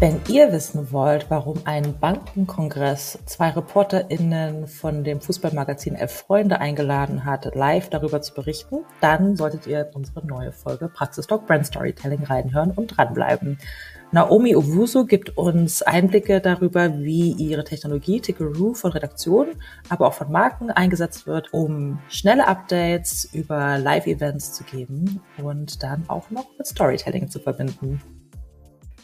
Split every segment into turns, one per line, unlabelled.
Wenn ihr wissen wollt, warum ein Bankenkongress zwei ReporterInnen von dem Fußballmagazin Elf Freunde eingeladen hat, live darüber zu berichten, dann solltet ihr unsere neue Folge Praxistalk Brand Storytelling reinhören und dranbleiben. Naomi Owusu gibt uns Einblicke darüber, wie ihre Technologie Tickeroo von Redaktionen, aber auch von Marken eingesetzt wird, um schnelle Updates über Live-Events zu geben und dann auch noch mit Storytelling zu verbinden.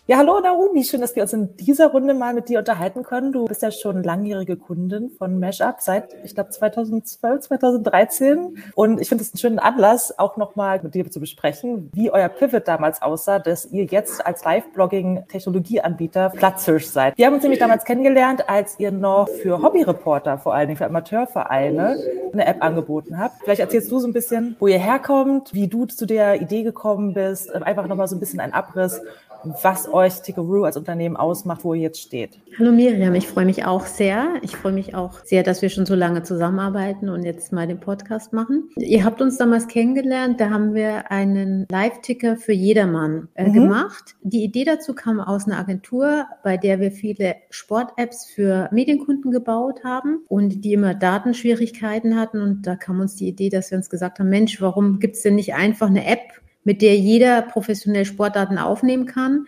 Ja, hallo Naomi, schön, dass wir uns in dieser Runde mal mit dir unterhalten können. Du bist ja schon langjährige Kundin von Mashup seit, ich glaube, 2012, 2013. Und ich finde es einen schönen Anlass, auch nochmal mit dir zu besprechen, wie euer Pivot damals aussah, dass ihr jetzt als Live-Blogging-Technologieanbieter Platzhirsch seid. Wir haben uns nämlich damals kennengelernt, als ihr noch für Hobbyreporter, vor allen Dingen für Amateurvereine, eine App angeboten habt. Vielleicht erzählst du so ein bisschen, wo ihr herkommt, wie du zu der Idee gekommen bist, einfach nochmal so ein bisschen ein Abriss was euch Tickeroo als Unternehmen ausmacht, wo ihr jetzt steht.
Hallo Miriam, ich freue mich auch sehr. Ich freue mich auch sehr, dass wir schon so lange zusammenarbeiten und jetzt mal den Podcast machen. Ihr habt uns damals kennengelernt, da haben wir einen Live-Ticker für jedermann äh, mhm. gemacht. Die Idee dazu kam aus einer Agentur, bei der wir viele Sport-Apps für Medienkunden gebaut haben und die immer Datenschwierigkeiten hatten. Und da kam uns die Idee, dass wir uns gesagt haben, Mensch, warum gibt es denn nicht einfach eine App, mit der jeder professionell Sportdaten aufnehmen kann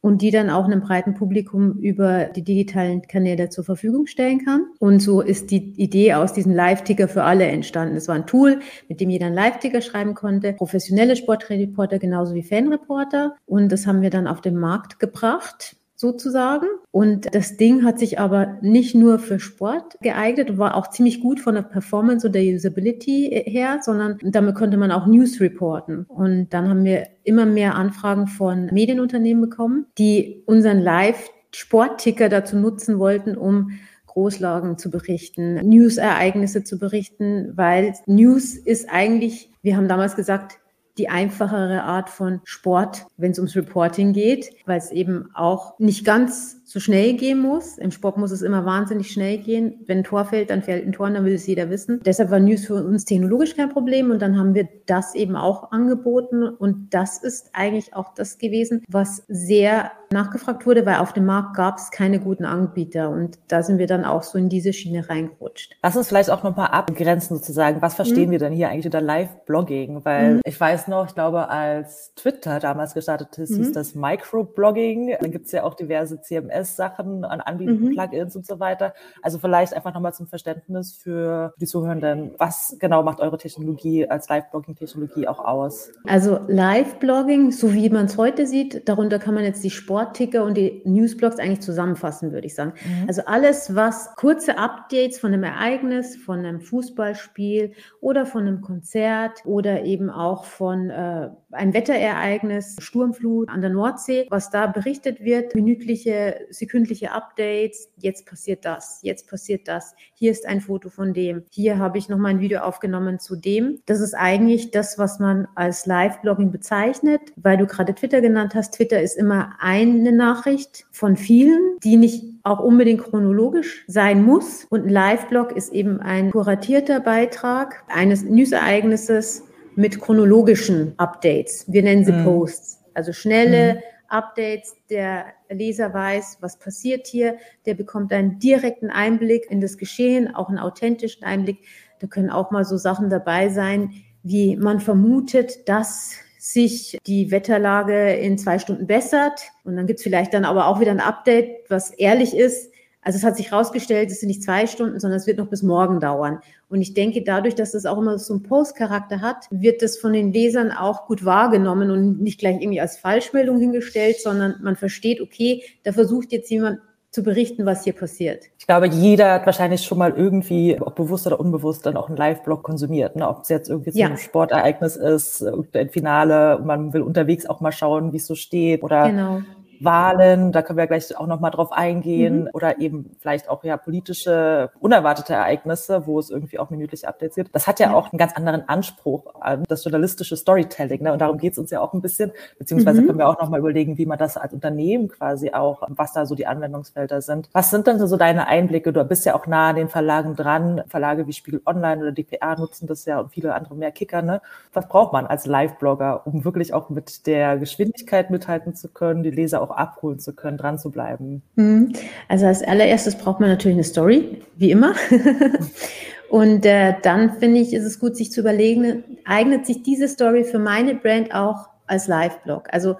und die dann auch einem breiten Publikum über die digitalen Kanäle zur Verfügung stellen kann. Und so ist die Idee aus diesem Live-Ticker für alle entstanden. Es war ein Tool, mit dem jeder einen Live-Ticker schreiben konnte, professionelle Sportreporter genauso wie Fanreporter. Und das haben wir dann auf den Markt gebracht sozusagen. Und das Ding hat sich aber nicht nur für Sport geeignet, war auch ziemlich gut von der Performance und der Usability her, sondern damit konnte man auch News reporten. Und dann haben wir immer mehr Anfragen von Medienunternehmen bekommen, die unseren Live-Sportticker dazu nutzen wollten, um Großlagen zu berichten, News-Ereignisse zu berichten, weil News ist eigentlich, wir haben damals gesagt, die einfachere Art von Sport, wenn es ums Reporting geht, weil es eben auch nicht ganz so schnell gehen muss. Im Sport muss es immer wahnsinnig schnell gehen. Wenn ein Tor fällt, dann fällt ein Tor, dann will es jeder wissen. Deshalb war News für uns technologisch kein Problem und dann haben wir das eben auch angeboten und das ist eigentlich auch das gewesen, was sehr nachgefragt wurde, weil auf dem Markt gab es keine guten Anbieter und da sind wir dann auch so in diese Schiene reingerutscht.
Lass uns vielleicht auch nochmal abgrenzen sozusagen. Was verstehen mhm. wir denn hier eigentlich unter Live-Blogging? Weil mhm. ich weiß noch, ich glaube, als Twitter damals gestartet ist, mhm. hieß das Microblogging. Dann gibt es ja auch diverse CMS-Sachen an Anbieten, mhm. Plugins und so weiter. Also vielleicht einfach nochmal zum Verständnis für die Zuhörenden. Was genau macht eure Technologie als Live-Blogging-Technologie auch aus?
Also Live-Blogging, so wie man es heute sieht, darunter kann man jetzt die Sport Sportticker und die Newsblogs eigentlich zusammenfassen, würde ich sagen. Mhm. Also alles, was kurze Updates von einem Ereignis, von einem Fußballspiel oder von einem Konzert oder eben auch von äh, einem Wetterereignis, Sturmflut an der Nordsee, was da berichtet wird, minütliche, sekündliche Updates, jetzt passiert das, jetzt passiert das, hier ist ein Foto von dem, hier habe ich nochmal ein Video aufgenommen zu dem. Das ist eigentlich das, was man als Live-Blogging bezeichnet, weil du gerade Twitter genannt hast. Twitter ist immer ein eine Nachricht von vielen, die nicht auch unbedingt chronologisch sein muss. Und ein Live-Blog ist eben ein kuratierter Beitrag eines News-Ereignisses mit chronologischen Updates. Wir nennen sie mhm. Posts. Also schnelle mhm. Updates. Der Leser weiß, was passiert hier. Der bekommt einen direkten Einblick in das Geschehen, auch einen authentischen Einblick. Da können auch mal so Sachen dabei sein, wie man vermutet, dass sich die Wetterlage in zwei Stunden bessert. Und dann gibt's vielleicht dann aber auch wieder ein Update, was ehrlich ist. Also es hat sich herausgestellt, es sind nicht zwei Stunden, sondern es wird noch bis morgen dauern. Und ich denke, dadurch, dass das auch immer so einen Postcharakter hat, wird das von den Lesern auch gut wahrgenommen und nicht gleich irgendwie als Falschmeldung hingestellt, sondern man versteht, okay, da versucht jetzt jemand zu berichten, was hier passiert.
Ich glaube, jeder hat wahrscheinlich schon mal irgendwie, ob bewusst oder unbewusst, dann auch einen Live-Blog konsumiert. Ne? Ob es jetzt irgendwie ja. so ein Sportereignis ist, ein Finale, man will unterwegs auch mal schauen, wie es so steht oder genau. Wahlen, da können wir gleich auch nochmal drauf eingehen, mhm. oder eben vielleicht auch ja politische, unerwartete Ereignisse, wo es irgendwie auch minütliche Updates gibt. Das hat ja, ja. auch einen ganz anderen Anspruch an das journalistische Storytelling, ne? und darum geht es uns ja auch ein bisschen, beziehungsweise mhm. können wir auch nochmal überlegen, wie man das als Unternehmen quasi auch, was da so die Anwendungsfelder sind. Was sind denn so deine Einblicke? Du bist ja auch nah an den Verlagen dran, Verlage wie Spiegel Online oder DPA nutzen das ja und viele andere mehr Kicker, ne? Was braucht man als Live-Blogger, um wirklich auch mit der Geschwindigkeit mithalten zu können, die Leser auch abholen zu können, dran zu bleiben?
Mhm. Also als allererstes braucht man natürlich eine Story, wie immer. Und äh, dann finde ich, ist es gut, sich zu überlegen, eignet sich diese Story für meine Brand auch als Live-Blog? Also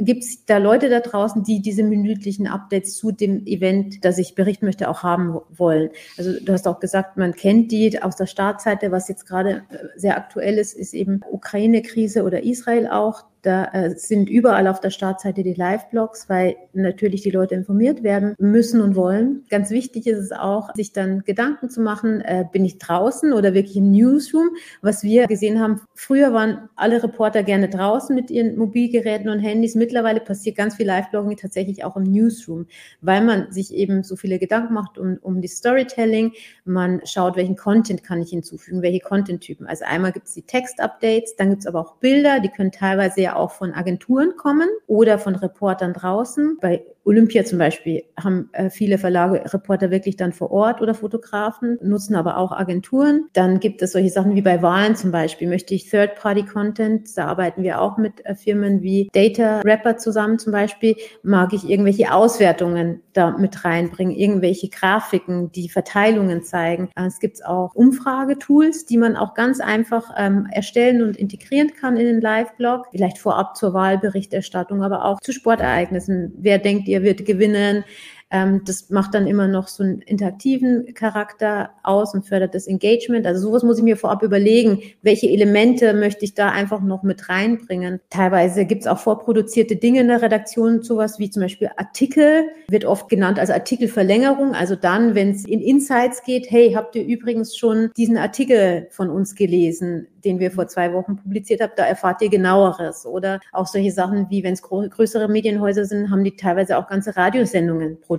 gibt es da Leute da draußen, die diese minütlichen Updates zu dem Event, das ich berichten möchte, auch haben wollen? Also du hast auch gesagt, man kennt die aus der Startseite, was jetzt gerade äh, sehr aktuell ist, ist eben Ukraine-Krise oder Israel auch. Da äh, sind überall auf der Startseite die Live-Blogs, weil natürlich die Leute informiert werden müssen und wollen. Ganz wichtig ist es auch, sich dann Gedanken zu machen, äh, bin ich draußen oder wirklich im Newsroom? Was wir gesehen haben, früher waren alle Reporter gerne draußen mit ihren Mobilgeräten und Handys. Mittlerweile passiert ganz viel Live-Blogging tatsächlich auch im Newsroom, weil man sich eben so viele Gedanken macht um, um die Storytelling. Man schaut, welchen Content kann ich hinzufügen, welche Content-Typen. Also einmal gibt es die Text-Updates, dann gibt es aber auch Bilder, die können teilweise ja auch von Agenturen kommen oder von Reportern draußen. Bei Olympia zum Beispiel haben äh, viele Verlage, Reporter wirklich dann vor Ort oder Fotografen, nutzen aber auch Agenturen. Dann gibt es solche Sachen wie bei Wahlen zum Beispiel. Möchte ich Third-Party-Content, da arbeiten wir auch mit äh, Firmen wie Data Rapper zusammen zum Beispiel. Mag ich irgendwelche Auswertungen da mit reinbringen, irgendwelche Grafiken, die Verteilungen zeigen. Äh, es gibt auch Umfragetools, die man auch ganz einfach ähm, erstellen und integrieren kann in den Live-Blog. Vielleicht vorab zur Wahlberichterstattung, aber auch zu Sportereignissen. Wer denkt ihr, wird gewinnen? Ähm, das macht dann immer noch so einen interaktiven Charakter aus und fördert das Engagement. Also sowas muss ich mir vorab überlegen, welche Elemente möchte ich da einfach noch mit reinbringen. Teilweise gibt es auch vorproduzierte Dinge in der Redaktion, sowas wie zum Beispiel Artikel, wird oft genannt als Artikelverlängerung. Also dann, wenn es in Insights geht, hey, habt ihr übrigens schon diesen Artikel von uns gelesen? den wir vor zwei Wochen publiziert haben, da erfahrt ihr genaueres. Oder auch solche Sachen wie, wenn es größere Medienhäuser sind, haben die teilweise auch ganze Radiosendungen produziert.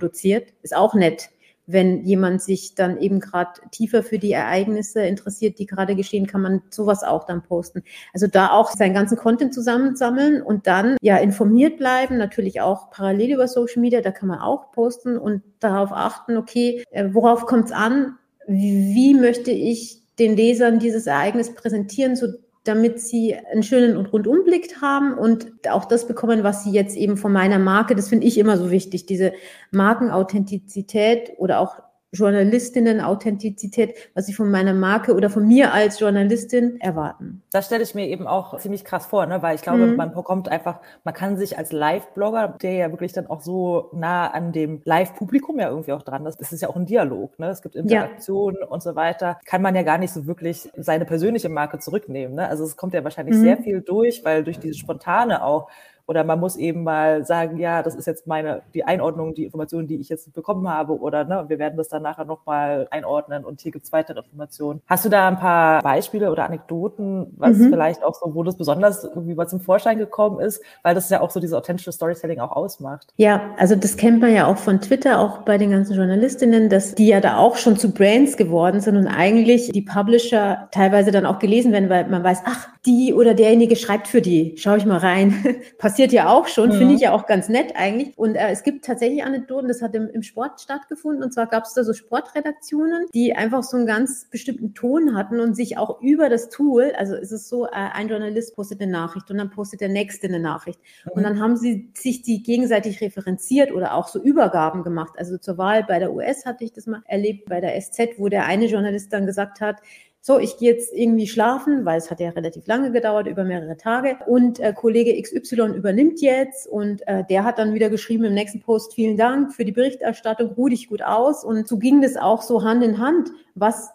Ist auch nett wenn jemand sich dann eben gerade tiefer für die Ereignisse interessiert, die gerade geschehen, kann man sowas auch dann posten. Also da auch seinen ganzen Content zusammensammeln und dann ja informiert bleiben, natürlich auch parallel über Social Media, da kann man auch posten und darauf achten, okay, äh, worauf kommt es an? Wie möchte ich den Lesern dieses Ereignis präsentieren, so damit sie einen schönen und Rundumblick haben und auch das bekommen, was sie jetzt eben von meiner Marke, das finde ich immer so wichtig, diese Markenauthentizität oder auch Journalistinnen-Authentizität, was sie von meiner Marke oder von mir als Journalistin erwarten.
Das stelle ich mir eben auch ziemlich krass vor, ne? weil ich glaube, mhm. man bekommt einfach, man kann sich als Live-Blogger, der ja wirklich dann auch so nah an dem Live-Publikum ja irgendwie auch dran ist, das ist ja auch ein Dialog, ne? es gibt Interaktionen ja. und so weiter, kann man ja gar nicht so wirklich seine persönliche Marke zurücknehmen. Ne? Also es kommt ja wahrscheinlich mhm. sehr viel durch, weil durch diese spontane auch oder man muss eben mal sagen, ja, das ist jetzt meine, die Einordnung, die Informationen, die ich jetzt bekommen habe oder ne, wir werden das dann nachher nochmal einordnen und hier gibt's weitere Informationen. Hast du da ein paar Beispiele oder Anekdoten, was mhm. vielleicht auch so, wo das besonders irgendwie mal zum Vorschein gekommen ist, weil das ja auch so diese authentische Storytelling auch ausmacht?
Ja, also das kennt man ja auch von Twitter, auch bei den ganzen Journalistinnen, dass die ja da auch schon zu Brands geworden sind und eigentlich die Publisher teilweise dann auch gelesen werden, weil man weiß, ach, die oder derjenige schreibt für die. Schau ich mal rein. Passiert ja auch schon, mhm. finde ich ja auch ganz nett eigentlich. Und äh, es gibt tatsächlich Anekdoten, das hat im, im Sport stattgefunden. Und zwar gab es da so Sportredaktionen, die einfach so einen ganz bestimmten Ton hatten und sich auch über das Tool, also es ist so, äh, ein Journalist postet eine Nachricht und dann postet der nächste eine Nachricht. Mhm. Und dann haben sie sich die gegenseitig referenziert oder auch so Übergaben gemacht. Also zur Wahl bei der US hatte ich das mal erlebt, bei der SZ, wo der eine Journalist dann gesagt hat, so, ich gehe jetzt irgendwie schlafen, weil es hat ja relativ lange gedauert, über mehrere Tage. Und äh, Kollege XY übernimmt jetzt und äh, der hat dann wieder geschrieben im nächsten Post, vielen Dank für die Berichterstattung, ruh dich gut aus. Und so ging das auch so Hand in Hand, was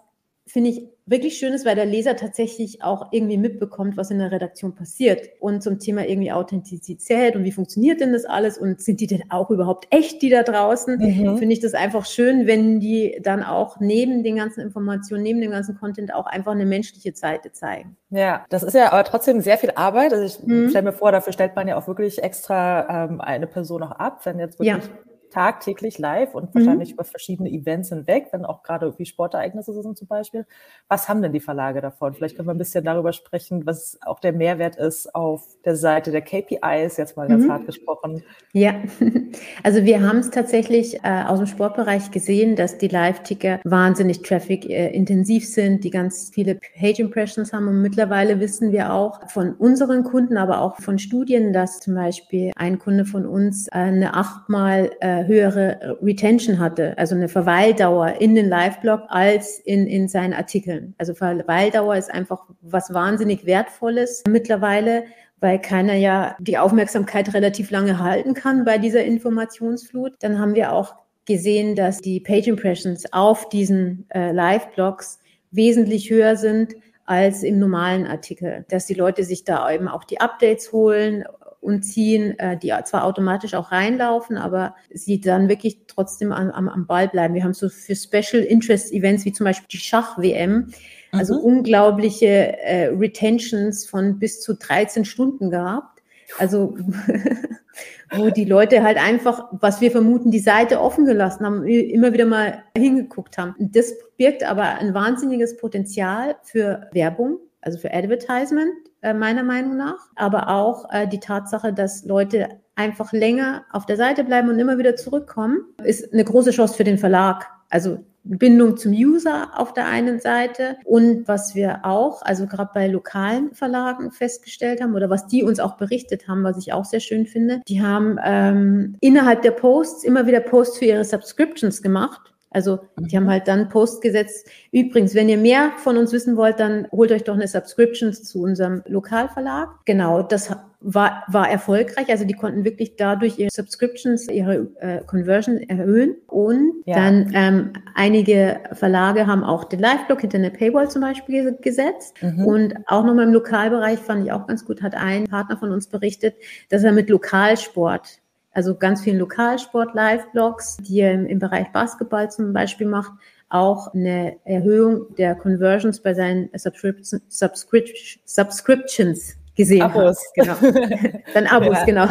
finde ich wirklich schön ist, weil der Leser tatsächlich auch irgendwie mitbekommt, was in der Redaktion passiert. Und zum Thema irgendwie Authentizität und wie funktioniert denn das alles und sind die denn auch überhaupt echt, die da draußen? Mhm. Finde ich das einfach schön, wenn die dann auch neben den ganzen Informationen, neben dem ganzen Content auch einfach eine menschliche Seite zeigen.
Ja, das ist ja aber trotzdem sehr viel Arbeit. Also ich mhm. stelle mir vor, dafür stellt man ja auch wirklich extra ähm, eine Person auch ab, wenn jetzt wirklich ja tagtäglich live und wahrscheinlich mhm. über verschiedene Events hinweg, wenn auch gerade irgendwie Sportereignisse sind zum Beispiel. Was haben denn die Verlage davon? Vielleicht können wir ein bisschen darüber sprechen, was auch der Mehrwert ist auf der Seite der KPIs, jetzt mal ganz mhm. hart gesprochen.
Ja, also wir haben es tatsächlich äh, aus dem Sportbereich gesehen, dass die Live-Ticker wahnsinnig traffic-intensiv äh, sind, die ganz viele Page-Impressions haben und mittlerweile wissen wir auch von unseren Kunden, aber auch von Studien, dass zum Beispiel ein Kunde von uns äh, eine achtmal äh, höhere Retention hatte, also eine Verweildauer in den Live-Blog als in, in seinen Artikeln. Also Verweildauer ist einfach was wahnsinnig Wertvolles mittlerweile weil keiner ja die Aufmerksamkeit relativ lange halten kann bei dieser Informationsflut. Dann haben wir auch gesehen, dass die Page Impressions auf diesen äh, Live-Blogs wesentlich höher sind als im normalen Artikel, dass die Leute sich da eben auch die Updates holen und ziehen, äh, die zwar automatisch auch reinlaufen, aber sie dann wirklich trotzdem am, am, am Ball bleiben. Wir haben so für Special Interest Events wie zum Beispiel die Schach-WM, also mhm. unglaubliche äh, Retentions von bis zu 13 Stunden gehabt. Also wo die Leute halt einfach, was wir vermuten, die Seite offen gelassen haben, immer wieder mal hingeguckt haben. Das birgt aber ein wahnsinniges Potenzial für Werbung, also für Advertisement meiner Meinung nach, aber auch äh, die Tatsache, dass Leute einfach länger auf der Seite bleiben und immer wieder zurückkommen, ist eine große Chance für den Verlag. Also Bindung zum User auf der einen Seite. Und was wir auch, also gerade bei lokalen Verlagen festgestellt haben oder was die uns auch berichtet haben, was ich auch sehr schön finde, die haben ähm, innerhalb der Posts immer wieder Posts für ihre Subscriptions gemacht also die haben mhm. halt dann Post gesetzt. Übrigens, wenn ihr mehr von uns wissen wollt, dann holt euch doch eine Subscription zu unserem Lokalverlag. Genau, das war, war erfolgreich. Also die konnten wirklich dadurch ihre Subscriptions, ihre äh, Conversion erhöhen. Und ja. dann ähm, einige Verlage haben auch den Live-Blog hinter eine Paywall zum Beispiel gesetzt. Mhm. Und auch nochmal im Lokalbereich fand ich auch ganz gut, hat ein Partner von uns berichtet, dass er mit Lokalsport also ganz vielen Lokalsport-Live-Blogs, die er im, im Bereich Basketball zum Beispiel macht, auch eine Erhöhung der Conversions bei seinen Subscriptions, Subscriptions gesehen Abos. Genau. Dann Abos, ja. genau.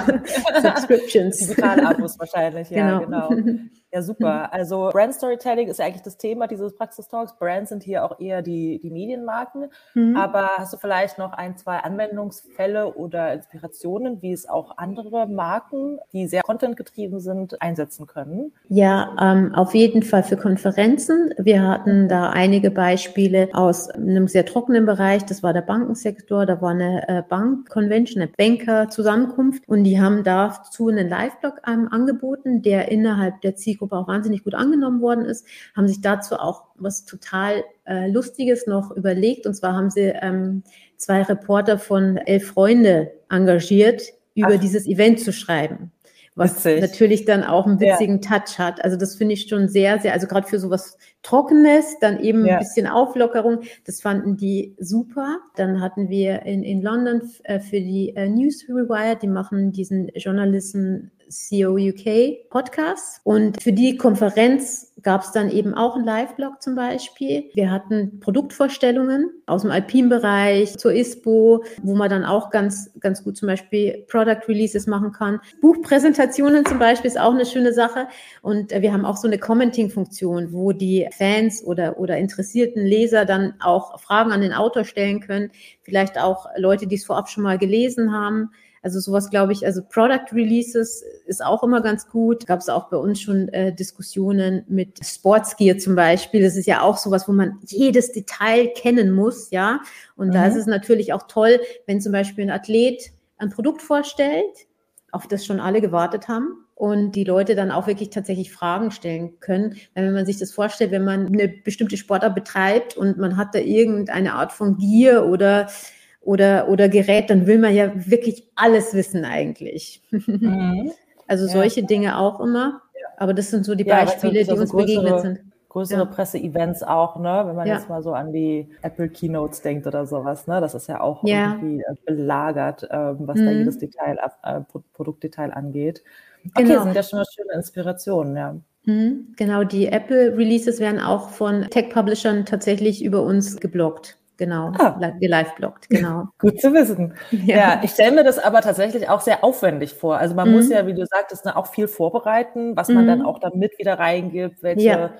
Subscriptions. Digital-Abos wahrscheinlich, ja, genau. genau. Ja, super. Also Brand Storytelling ist ja eigentlich das Thema dieses Praxistalks. Brands sind hier auch eher die, die Medienmarken. Mhm. Aber hast du vielleicht noch ein, zwei Anwendungsfälle oder Inspirationen, wie es auch andere Marken, die sehr contentgetrieben sind, einsetzen können?
Ja, ähm, auf jeden Fall für Konferenzen. Wir hatten da einige Beispiele aus einem sehr trockenen Bereich. Das war der Bankensektor. Da war eine äh, Bank-Convention, eine Banker-Zusammenkunft. Und die haben dazu einen Live-Blog ähm, angeboten, der innerhalb der Zielgruppe Zielgruppe auch wahnsinnig gut angenommen worden ist, haben sich dazu auch was total äh, Lustiges noch überlegt. Und zwar haben sie ähm, zwei Reporter von Elf Freunde engagiert, über Ach. dieses Event zu schreiben was Witzig. natürlich dann auch einen witzigen ja. Touch hat. Also das finde ich schon sehr, sehr, also gerade für sowas Trockenes, dann eben ja. ein bisschen Auflockerung, das fanden die super. Dann hatten wir in, in London äh, für die äh, News Rewired, die machen diesen Journalisten CO UK Podcast. Und für die Konferenz gab es dann eben auch einen Live-Blog zum Beispiel. Wir hatten Produktvorstellungen aus dem Alpin-Bereich zur ISPO, wo man dann auch ganz, ganz gut zum Beispiel Product Releases machen kann. Buchpräsentationen zum Beispiel ist auch eine schöne Sache. Und wir haben auch so eine Commenting-Funktion, wo die Fans oder, oder interessierten Leser dann auch Fragen an den Autor stellen können. Vielleicht auch Leute, die es vorab schon mal gelesen haben. Also sowas glaube ich, also Product Releases ist auch immer ganz gut. Gab es auch bei uns schon äh, Diskussionen mit Sportsgear zum Beispiel. Das ist ja auch sowas, wo man jedes Detail kennen muss, ja. Und mhm. da ist es natürlich auch toll, wenn zum Beispiel ein Athlet ein Produkt vorstellt, auf das schon alle gewartet haben und die Leute dann auch wirklich tatsächlich Fragen stellen können. Wenn man sich das vorstellt, wenn man eine bestimmte Sportart betreibt und man hat da irgendeine Art von Gier oder oder, oder Gerät, dann will man ja wirklich alles wissen eigentlich. Mhm. Also solche ja. Dinge auch immer. Aber das sind so die ja, Beispiele, so, die uns größere, begegnet sind.
Größere ja. Presseevents auch, ne? Wenn man jetzt mal so an die Apple Keynotes denkt oder sowas, ne? Das ist ja auch irgendwie äh, belagert, ähm, was mhm. da jedes Detail, äh, Produktdetail angeht. Okay, genau. sind ja schon mal schöne Inspirationen, ja.
Mhm. Genau, die Apple-Releases werden auch von Tech-Publishern tatsächlich über uns geblockt. Genau, ah. live bloggt,
Gut zu wissen. Ja, ja ich stelle mir das aber tatsächlich auch sehr aufwendig vor. Also man mhm. muss ja, wie du sagtest, ne, auch viel vorbereiten, was man mhm. dann auch damit wieder reingibt, welche ja.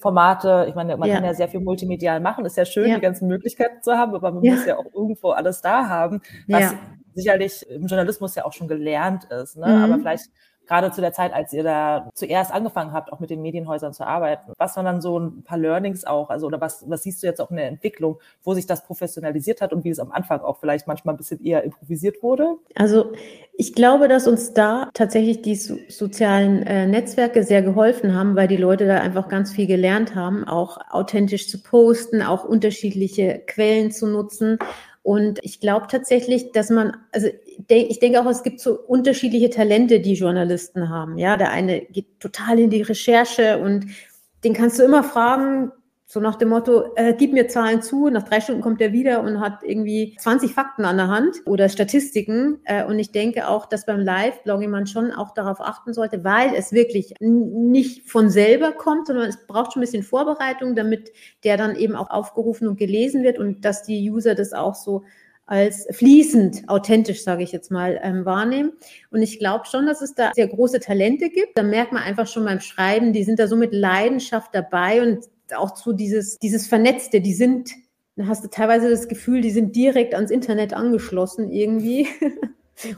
Formate, ich meine, man ja. kann ja sehr viel multimedial machen, ist ja schön, die ganzen Möglichkeiten zu haben, aber man muss ja auch irgendwo alles da haben, was sicherlich im Journalismus ja auch schon gelernt ist. Ne? Mhm. Aber vielleicht gerade zu der Zeit, als ihr da zuerst angefangen habt, auch mit den Medienhäusern zu arbeiten, was waren dann so ein paar Learnings auch, also oder was, was siehst du jetzt auch in der Entwicklung, wo sich das professionalisiert hat und wie es am Anfang auch vielleicht manchmal ein bisschen eher improvisiert wurde?
Also ich glaube, dass uns da tatsächlich die so sozialen äh, Netzwerke sehr geholfen haben, weil die Leute da einfach ganz viel gelernt haben, auch authentisch zu posten, auch unterschiedliche Quellen zu nutzen und ich glaube tatsächlich, dass man, also ich denke auch, es gibt so unterschiedliche Talente, die Journalisten haben. Ja, der eine geht total in die Recherche und den kannst du immer fragen, so nach dem Motto, äh, gib mir Zahlen zu, nach drei Stunden kommt er wieder und hat irgendwie 20 Fakten an der Hand oder Statistiken. Äh, und ich denke auch, dass beim Live-Blogging man schon auch darauf achten sollte, weil es wirklich nicht von selber kommt, sondern es braucht schon ein bisschen Vorbereitung, damit der dann eben auch aufgerufen und gelesen wird und dass die User das auch so als fließend, authentisch, sage ich jetzt mal, ähm, wahrnehmen. Und ich glaube schon, dass es da sehr große Talente gibt. Da merkt man einfach schon beim Schreiben, die sind da so mit Leidenschaft dabei und auch so dieses, dieses Vernetzte, die sind, da hast du teilweise das Gefühl, die sind direkt ans Internet angeschlossen irgendwie.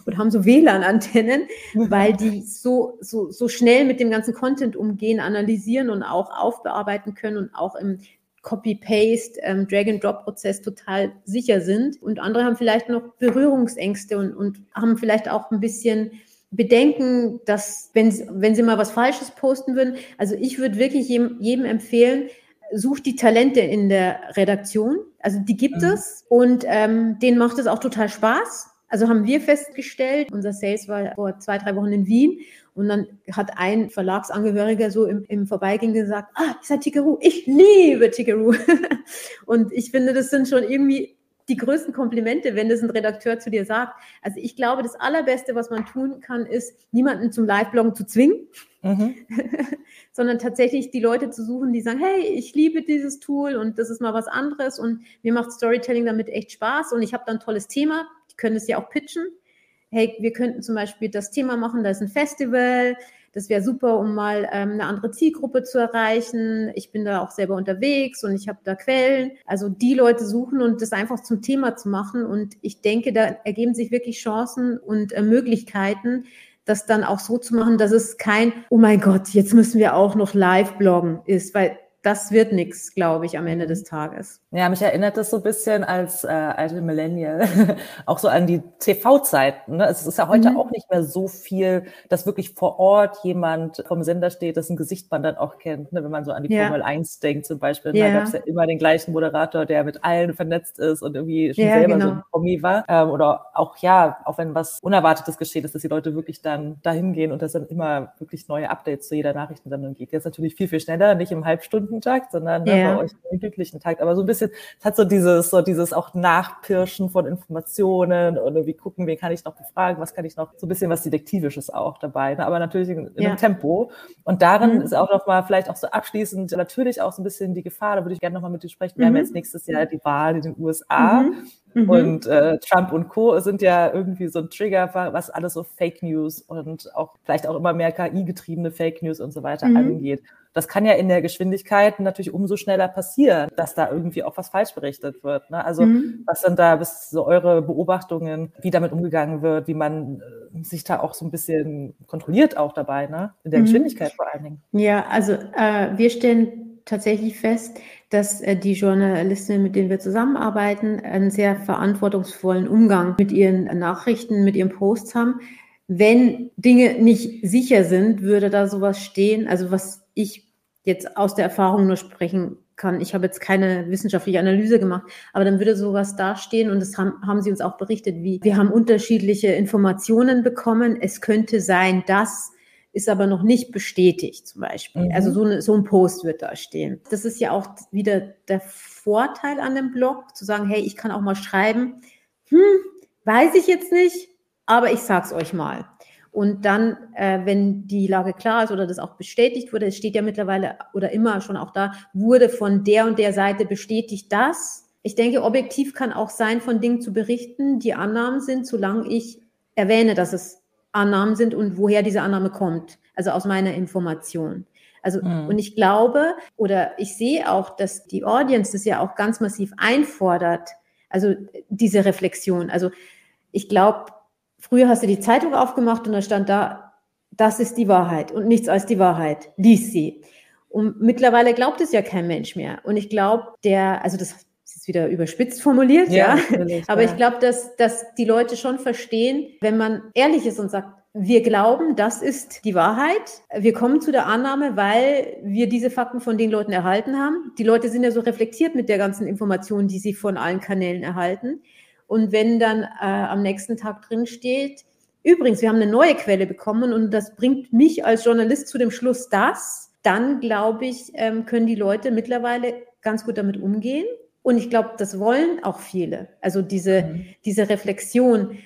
und haben so WLAN-Antennen, weil die so, so, so schnell mit dem ganzen Content umgehen, analysieren und auch aufbearbeiten können und auch im Copy-Paste, ähm, Drag-and-Drop-Prozess total sicher sind. Und andere haben vielleicht noch Berührungsängste und, und haben vielleicht auch ein bisschen Bedenken, dass wenn, wenn sie mal was Falsches posten würden, also ich würde wirklich jedem, jedem empfehlen, sucht die Talente in der Redaktion. Also die gibt mhm. es und ähm, denen macht es auch total Spaß. Also haben wir festgestellt, unser Sales war vor zwei, drei Wochen in Wien und dann hat ein Verlagsangehöriger so im, im Vorbeigehen gesagt, ah, ich seid Tickeroo, ich liebe Tickeroo. und ich finde, das sind schon irgendwie die größten Komplimente, wenn das ein Redakteur zu dir sagt. Also ich glaube, das Allerbeste, was man tun kann, ist, niemanden zum Live-Bloggen zu zwingen, mhm. sondern tatsächlich die Leute zu suchen, die sagen, hey, ich liebe dieses Tool und das ist mal was anderes und mir macht Storytelling damit echt Spaß und ich habe da ein tolles Thema. Die können es ja auch pitchen. Hey, wir könnten zum Beispiel das Thema machen, da ist ein Festival, das wäre super, um mal ähm, eine andere Zielgruppe zu erreichen. Ich bin da auch selber unterwegs und ich habe da Quellen. Also die Leute suchen und das einfach zum Thema zu machen. Und ich denke, da ergeben sich wirklich Chancen und äh, Möglichkeiten, das dann auch so zu machen, dass es kein, oh mein Gott, jetzt müssen wir auch noch live bloggen ist, weil das wird nichts, glaube ich, am Ende des Tages.
Ja, mich erinnert das so ein bisschen als äh, alte Millennial auch so an die TV-Zeiten. Ne? Es ist ja heute mhm. auch nicht mehr so viel, dass wirklich vor Ort jemand vom Sender steht, dessen Gesicht man dann auch kennt. Ne? Wenn man so an die ja. Formel 1 denkt zum Beispiel, ja. da gab es ja immer den gleichen Moderator, der mit allen vernetzt ist und irgendwie schon ja, selber genau. so ein Promi war. Ähm, oder auch, ja, auch wenn was Unerwartetes geschieht ist, dass die Leute wirklich dann dahin gehen und dass dann immer wirklich neue Updates zu jeder Nachrichtensendung geht. Jetzt natürlich viel, viel schneller, nicht im Halbstunden Takt, sondern ne, bei euch im glücklichen Takt. Aber so ein bisschen, es hat so dieses, so dieses auch Nachpirschen von Informationen und irgendwie gucken, wen kann ich noch befragen, was kann ich noch, so ein bisschen was Detektivisches auch dabei, ne? aber natürlich in, in ja. einem Tempo. Und darin mhm. ist auch nochmal vielleicht auch so abschließend natürlich auch so ein bisschen die Gefahr, da würde ich gerne nochmal mit dir sprechen. Wir mhm. haben jetzt nächstes Jahr die Wahl in den USA. Mhm. Mhm. Und äh, Trump und Co. sind ja irgendwie so ein Trigger, was alles so Fake News und auch vielleicht auch immer mehr KI-getriebene Fake News und so weiter mhm. angeht. Das kann ja in der Geschwindigkeit natürlich umso schneller passieren, dass da irgendwie auch was falsch berichtet wird. Ne? Also mhm. was sind da bis so eure Beobachtungen, wie damit umgegangen wird, wie man äh, sich da auch so ein bisschen kontrolliert auch dabei, ne? in der mhm. Geschwindigkeit vor allen Dingen.
Ja, also äh, wir stellen tatsächlich fest, dass äh, die Journalistinnen, mit denen wir zusammenarbeiten, einen sehr verantwortungsvollen Umgang mit ihren Nachrichten, mit ihren Posts haben. Wenn Dinge nicht sicher sind, würde da sowas stehen. Also was ich jetzt aus der Erfahrung nur sprechen kann. Ich habe jetzt keine wissenschaftliche Analyse gemacht, aber dann würde sowas dastehen und das haben, haben Sie uns auch berichtet, wie wir haben unterschiedliche Informationen bekommen. Es könnte sein, dass ist aber noch nicht bestätigt zum Beispiel. Mhm. Also so, eine, so ein Post wird da stehen. Das ist ja auch wieder der Vorteil an dem Blog, zu sagen, hey, ich kann auch mal schreiben, hm, weiß ich jetzt nicht, aber ich sag's euch mal. Und dann, äh, wenn die Lage klar ist oder das auch bestätigt wurde, es steht ja mittlerweile oder immer schon auch da, wurde von der und der Seite bestätigt das, Ich denke, objektiv kann auch sein, von Dingen zu berichten, die Annahmen sind, solange ich erwähne, dass es Annahmen sind und woher diese Annahme kommt. Also aus meiner Information. Also, mhm. und ich glaube oder ich sehe auch, dass die Audience das ja auch ganz massiv einfordert. Also diese Reflexion. Also ich glaube, früher hast du die Zeitung aufgemacht und da stand da, das ist die Wahrheit und nichts als die Wahrheit. Lies sie. Und mittlerweile glaubt es ja kein Mensch mehr. Und ich glaube, der, also das ist wieder überspitzt formuliert, ja. ja. Aber ich glaube, dass, dass die Leute schon verstehen, wenn man ehrlich ist und sagt, wir glauben, das ist die Wahrheit. Wir kommen zu der Annahme, weil wir diese Fakten von den Leuten erhalten haben. Die Leute sind ja so reflektiert mit der ganzen Information, die sie von allen Kanälen erhalten. Und wenn dann äh, am nächsten Tag drin steht, übrigens, wir haben eine neue Quelle bekommen und das bringt mich als Journalist zu dem Schluss, dass, dann glaube ich, ähm, können die Leute mittlerweile ganz gut damit umgehen. Und ich glaube, das wollen auch viele. Also diese, mhm. diese Reflexion.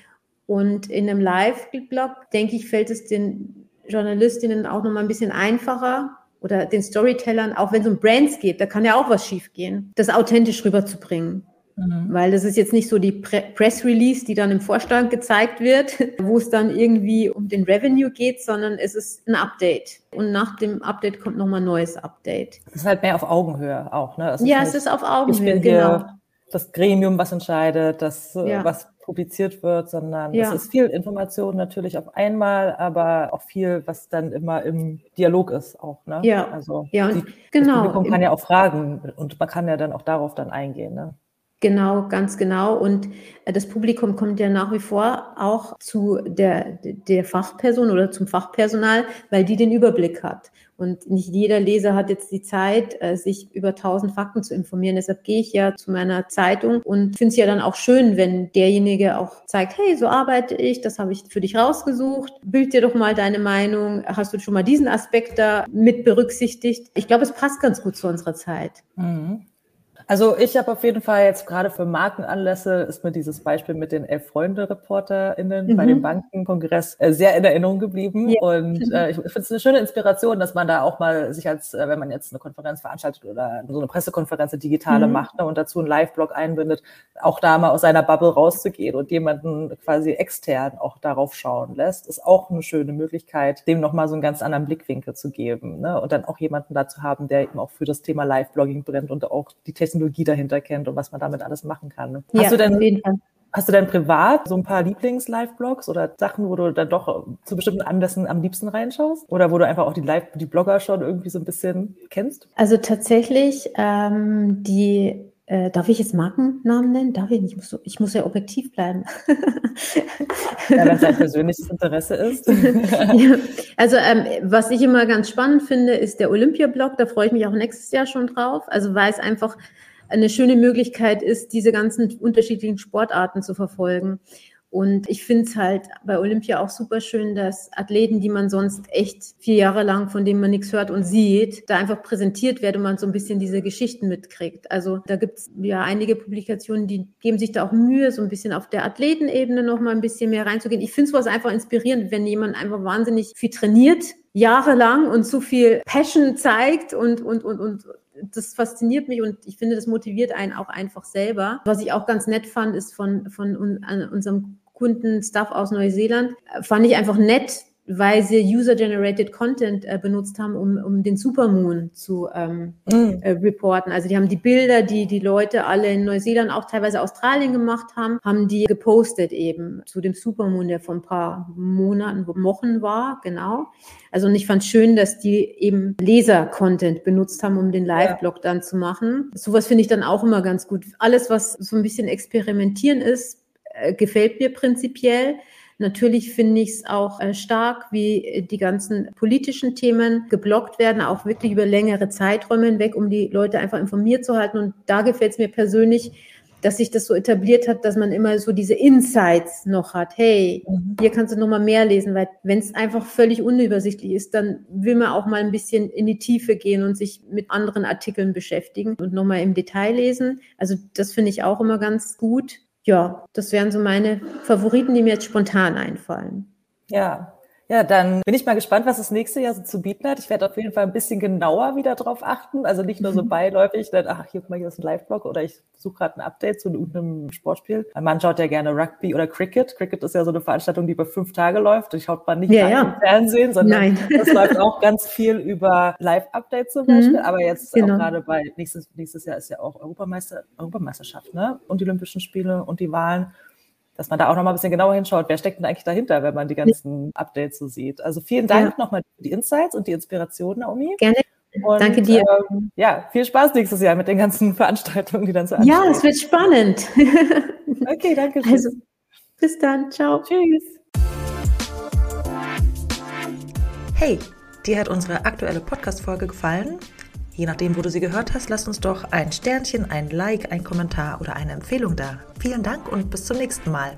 Und in einem Live-Blog, denke ich, fällt es den Journalistinnen auch noch mal ein bisschen einfacher oder den Storytellern, auch wenn es um Brands geht, da kann ja auch was schiefgehen, das authentisch rüberzubringen. Mhm. Weil das ist jetzt nicht so die Pre Press Release, die dann im Vorstand gezeigt wird, wo es dann irgendwie um den Revenue geht, sondern es ist ein Update. Und nach dem Update kommt nochmal ein neues Update.
Es ist halt mehr auf Augenhöhe auch, ne?
Ja, es ist auf Augenhöhe, genau.
Das Gremium, was entscheidet, das, äh, ja. was publiziert wird, sondern ja. es ist viel Information natürlich auf einmal, aber auch viel, was dann immer im Dialog ist auch. Ne?
Ja,
also
ja,
die,
genau.
Das Publikum kann ja auch fragen und man kann ja dann auch darauf dann eingehen. Ne?
Genau, ganz genau. Und äh, das Publikum kommt ja nach wie vor auch zu der, der Fachperson oder zum Fachpersonal, weil die den Überblick hat. Und nicht jeder Leser hat jetzt die Zeit, äh, sich über tausend Fakten zu informieren. Deshalb gehe ich ja zu meiner Zeitung und finde es ja dann auch schön, wenn derjenige auch zeigt, hey, so arbeite ich, das habe ich für dich rausgesucht. Bild dir doch mal deine Meinung. Hast du schon mal diesen Aspekt da mit berücksichtigt? Ich glaube, es passt ganz gut zu unserer Zeit.
Mhm. Also ich habe auf jeden Fall jetzt gerade für Markenanlässe ist mir dieses Beispiel mit den elf Freunde-ReporterInnen mhm. bei dem Bankenkongress äh, sehr in Erinnerung geblieben. Ja. Und äh, ich finde es eine schöne Inspiration, dass man da auch mal sich als, äh, wenn man jetzt eine Konferenz veranstaltet oder so eine Pressekonferenz, eine digitale mhm. macht ne, und dazu einen Live-Blog einbindet, auch da mal aus seiner Bubble rauszugehen und jemanden quasi extern auch darauf schauen lässt, ist auch eine schöne Möglichkeit, dem nochmal so einen ganz anderen Blickwinkel zu geben. Ne? Und dann auch jemanden dazu haben, der eben auch für das Thema Live-Blogging brennt und auch die Technik Technologie dahinter kennt und was man damit alles machen kann.
Hast ja, du denn, auf jeden Fall.
Hast du denn privat so ein paar Lieblings-Live-Blogs oder Sachen, wo du dann doch zu bestimmten Anlässen am liebsten reinschaust? Oder wo du einfach auch die Live, die Blogger schon irgendwie so ein bisschen kennst?
Also tatsächlich ähm, die äh, darf ich jetzt Markennamen nennen? Darf ich nicht? Ich muss, so, ich muss ja objektiv bleiben.
ja, wenn es ein persönliches Interesse ist.
ja, also ähm, was ich immer ganz spannend finde, ist der Olympia-Blog. Da freue ich mich auch nächstes Jahr schon drauf. Also weil es einfach eine schöne Möglichkeit ist, diese ganzen unterschiedlichen Sportarten zu verfolgen. Und ich finde es halt bei Olympia auch super schön, dass Athleten, die man sonst echt vier Jahre lang, von denen man nichts hört und sieht, da einfach präsentiert werden und man so ein bisschen diese Geschichten mitkriegt. Also da gibt es ja einige Publikationen, die geben sich da auch Mühe, so ein bisschen auf der Athletenebene noch mal ein bisschen mehr reinzugehen. Ich finde es einfach inspirierend, wenn jemand einfach wahnsinnig viel trainiert, jahrelang und so viel Passion zeigt und, und, und, und das fasziniert mich und ich finde, das motiviert einen auch einfach selber. Was ich auch ganz nett fand, ist von, von unserem Kundenstuff aus Neuseeland. Fand ich einfach nett, weil sie User-Generated Content äh, benutzt haben, um, um den Supermoon zu ähm, mm. äh, reporten. Also die haben die Bilder, die die Leute alle in Neuseeland, auch teilweise Australien gemacht haben, haben die gepostet eben zu dem Supermoon, der vor ein paar Monaten, Wochen war, genau. Also und ich fand schön, dass die eben Leser-Content benutzt haben, um den Live-Blog dann zu machen. Sowas finde ich dann auch immer ganz gut. Alles, was so ein bisschen experimentieren ist, äh, gefällt mir prinzipiell. Natürlich finde ich es auch äh, stark, wie die ganzen politischen Themen geblockt werden, auch wirklich über längere Zeiträume hinweg, um die Leute einfach informiert zu halten. Und da gefällt es mir persönlich, dass sich das so etabliert hat, dass man immer so diese Insights noch hat. Hey, mhm. hier kannst du noch mal mehr lesen, weil wenn es einfach völlig unübersichtlich ist, dann will man auch mal ein bisschen in die Tiefe gehen und sich mit anderen Artikeln beschäftigen und noch mal im Detail lesen. Also das finde ich auch immer ganz gut ja, das wären so meine Favoriten, die mir jetzt spontan einfallen.
Ja, Ja, dann bin ich mal gespannt, was das nächste Jahr so zu bieten hat. Ich werde auf jeden Fall ein bisschen genauer wieder drauf achten. Also nicht nur so mhm. beiläufig, dann, ach, hier, guck mal, hier ist ein Live-Blog oder ich suche gerade ein Update zu irgendeinem Sportspiel. Mein Mann schaut ja gerne Rugby oder Cricket. Cricket ist ja so eine Veranstaltung, die über fünf Tage läuft. Ich schaut man nicht ja, ja. im Fernsehen, sondern Nein. das läuft auch ganz viel über Live-Updates zum Beispiel. Mhm. Aber jetzt genau. auch gerade bei nächstes, nächstes Jahr ist ja auch Europameister, Europameisterschaft, ne? Und die Olympischen Spiele und die Wahlen dass man da auch noch mal ein bisschen genauer hinschaut, wer steckt denn eigentlich dahinter, wenn man die ganzen Updates so sieht. Also vielen Dank ja. nochmal für die Insights und die Inspiration, Naomi.
Gerne. Und, Danke dir.
Ähm, ja, viel Spaß nächstes Jahr mit den ganzen Veranstaltungen, die dann so
anstehen. Ja, es wird spannend.
okay, danke schön. Also,
bis dann. Ciao.
Tschüss. Hey, dir hat unsere aktuelle Podcast-Folge gefallen? Je nachdem, wo du sie gehört hast, lass uns doch ein Sternchen, ein Like, ein Kommentar oder eine Empfehlung da. Vielen Dank und bis zum nächsten Mal.